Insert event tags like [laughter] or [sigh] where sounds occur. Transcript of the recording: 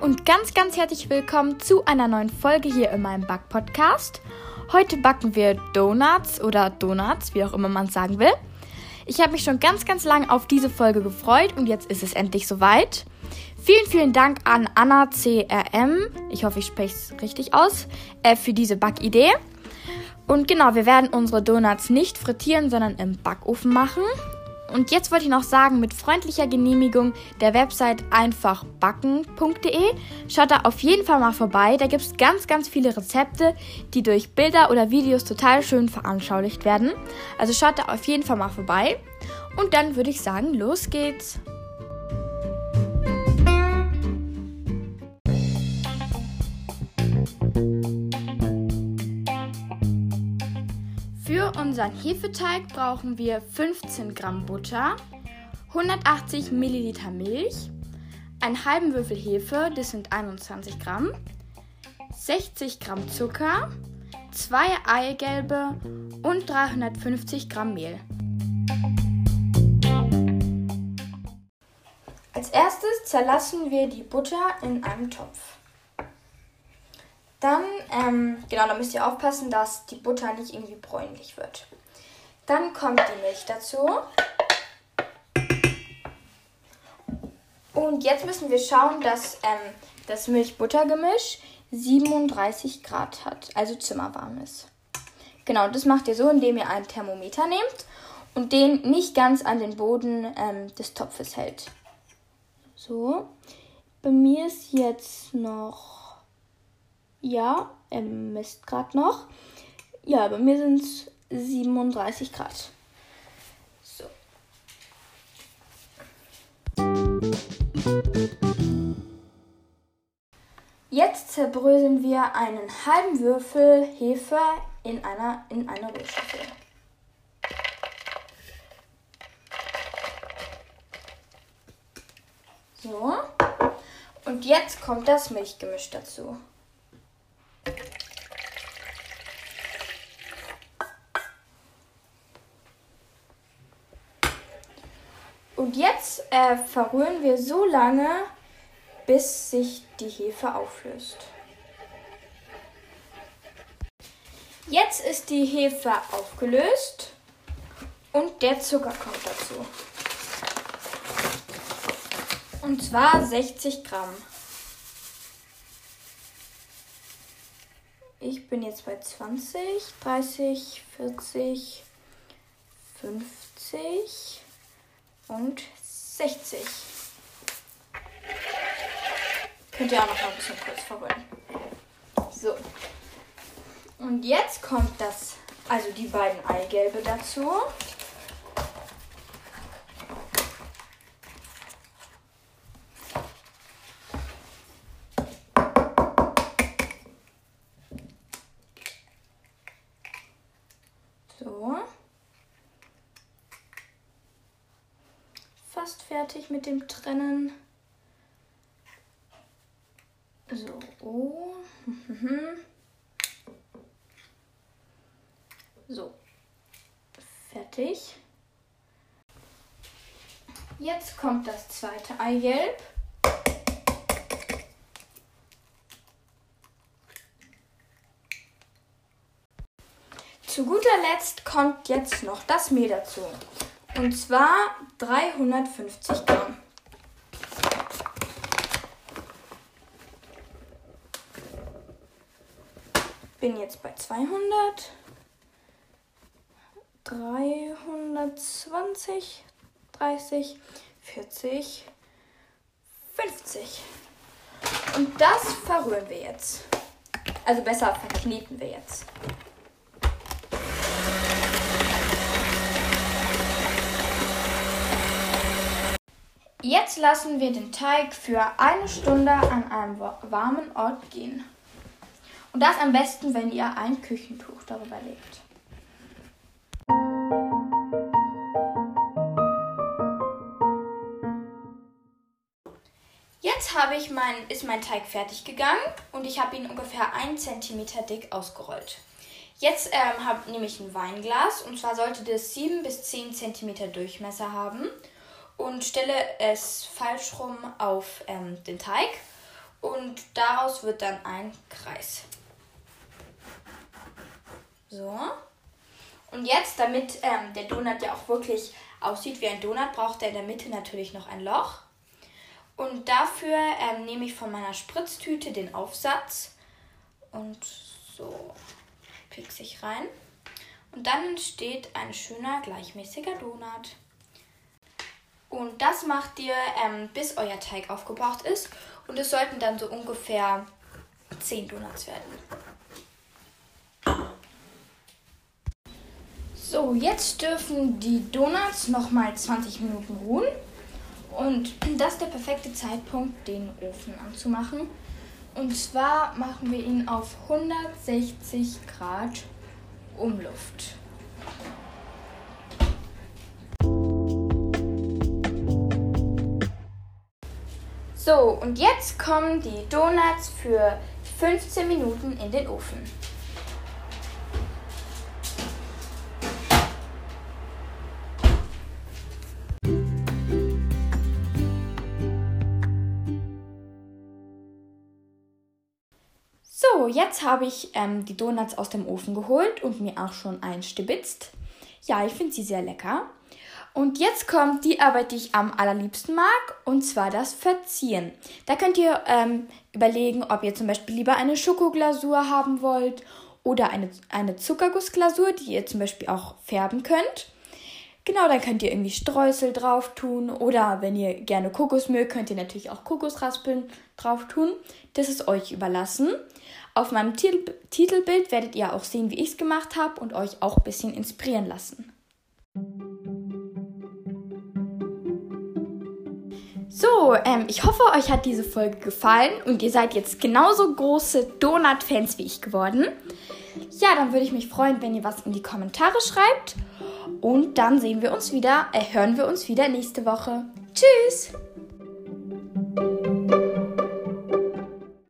und ganz, ganz herzlich willkommen zu einer neuen Folge hier in meinem Back-Podcast. Heute backen wir Donuts oder Donuts, wie auch immer man es sagen will. Ich habe mich schon ganz, ganz lange auf diese Folge gefreut und jetzt ist es endlich soweit. Vielen, vielen Dank an Anna CRM, ich hoffe, ich spreche es richtig aus, äh, für diese Backidee. Und genau, wir werden unsere Donuts nicht frittieren, sondern im Backofen machen. Und jetzt wollte ich noch sagen, mit freundlicher Genehmigung der Website einfachbacken.de. Schaut da auf jeden Fall mal vorbei. Da gibt es ganz, ganz viele Rezepte, die durch Bilder oder Videos total schön veranschaulicht werden. Also schaut da auf jeden Fall mal vorbei. Und dann würde ich sagen, los geht's. Für unseren Hefeteig brauchen wir 15 Gramm Butter, 180 Milliliter Milch, einen halben Würfel Hefe, das sind 21 Gramm, 60 Gramm Zucker, zwei Eigelbe und 350 Gramm Mehl. Als erstes zerlassen wir die Butter in einem Topf. Ähm, genau, da müsst ihr aufpassen, dass die Butter nicht irgendwie bräunlich wird. Dann kommt die Milch dazu. Und jetzt müssen wir schauen, dass ähm, das Milch-Butter-Gemisch 37 Grad hat, also zimmerwarm ist. Genau, das macht ihr so, indem ihr einen Thermometer nehmt und den nicht ganz an den Boden ähm, des Topfes hält. So, bei mir ist jetzt noch ja, er misst gerade noch. Ja, bei mir sind es 37 Grad. So. Jetzt zerbröseln wir einen halben Würfel Hefe in einer, in einer Rührschüssel. So. Und jetzt kommt das Milchgemisch dazu. Und jetzt äh, verrühren wir so lange, bis sich die Hefe auflöst. Jetzt ist die Hefe aufgelöst und der Zucker kommt dazu. Und zwar 60 Gramm. Ich bin jetzt bei 20, 30, 40, 50 und 60. Könnt ihr auch noch mal ein bisschen kurz verrollen. So. Und jetzt kommt das, also die beiden Eigelbe dazu. Fast fertig mit dem Trennen. So. Oh. [laughs] So. Fertig. Jetzt kommt das zweite Eigelb. Zu guter Letzt kommt jetzt noch das Mehl dazu. Und zwar 350 Gramm. Bin jetzt bei 200. 320, 30, 40, 50. Und das verrühren wir jetzt. Also besser verkneten wir jetzt. Jetzt lassen wir den Teig für eine Stunde an einem warmen Ort gehen. Und das am besten, wenn ihr ein Küchentuch darüber legt. Jetzt habe ich mein, ist mein Teig fertig gegangen und ich habe ihn ungefähr 1 cm dick ausgerollt. Jetzt ähm, hab, nehme ich ein Weinglas und zwar sollte das 7 bis 10 cm Durchmesser haben und stelle es falsch rum auf ähm, den Teig und daraus wird dann ein Kreis. So. Und jetzt, damit ähm, der Donut ja auch wirklich aussieht wie ein Donut, braucht er in der Mitte natürlich noch ein Loch. Und dafür ähm, nehme ich von meiner Spritztüte den Aufsatz und so piekse ich rein. Und dann entsteht ein schöner, gleichmäßiger Donut. Und das macht ihr, ähm, bis euer Teig aufgebraucht ist. Und es sollten dann so ungefähr 10 Donuts werden. So, jetzt dürfen die Donuts nochmal 20 Minuten ruhen. Und das ist der perfekte Zeitpunkt, den Ofen anzumachen. Und zwar machen wir ihn auf 160 Grad Umluft. So, und jetzt kommen die Donuts für 15 Minuten in den Ofen. So, jetzt habe ich ähm, die Donuts aus dem Ofen geholt und mir auch schon einstibitzt. Ja, ich finde sie sehr lecker. Und jetzt kommt die Arbeit, die ich am allerliebsten mag, und zwar das Verzieren. Da könnt ihr ähm, überlegen, ob ihr zum Beispiel lieber eine Schokoglasur haben wollt oder eine, eine Zuckergussglasur, die ihr zum Beispiel auch färben könnt. Genau, dann könnt ihr irgendwie Streusel drauf tun oder wenn ihr gerne Kokos mögt, könnt ihr natürlich auch Kokosraspeln drauf tun. Das ist euch überlassen. Auf meinem Titelbild werdet ihr auch sehen, wie ich es gemacht habe und euch auch ein bisschen inspirieren lassen. So, ähm, ich hoffe, euch hat diese Folge gefallen und ihr seid jetzt genauso große Donut-Fans wie ich geworden. Ja, dann würde ich mich freuen, wenn ihr was in die Kommentare schreibt. Und dann sehen wir uns wieder, äh, hören wir uns wieder nächste Woche. Tschüss!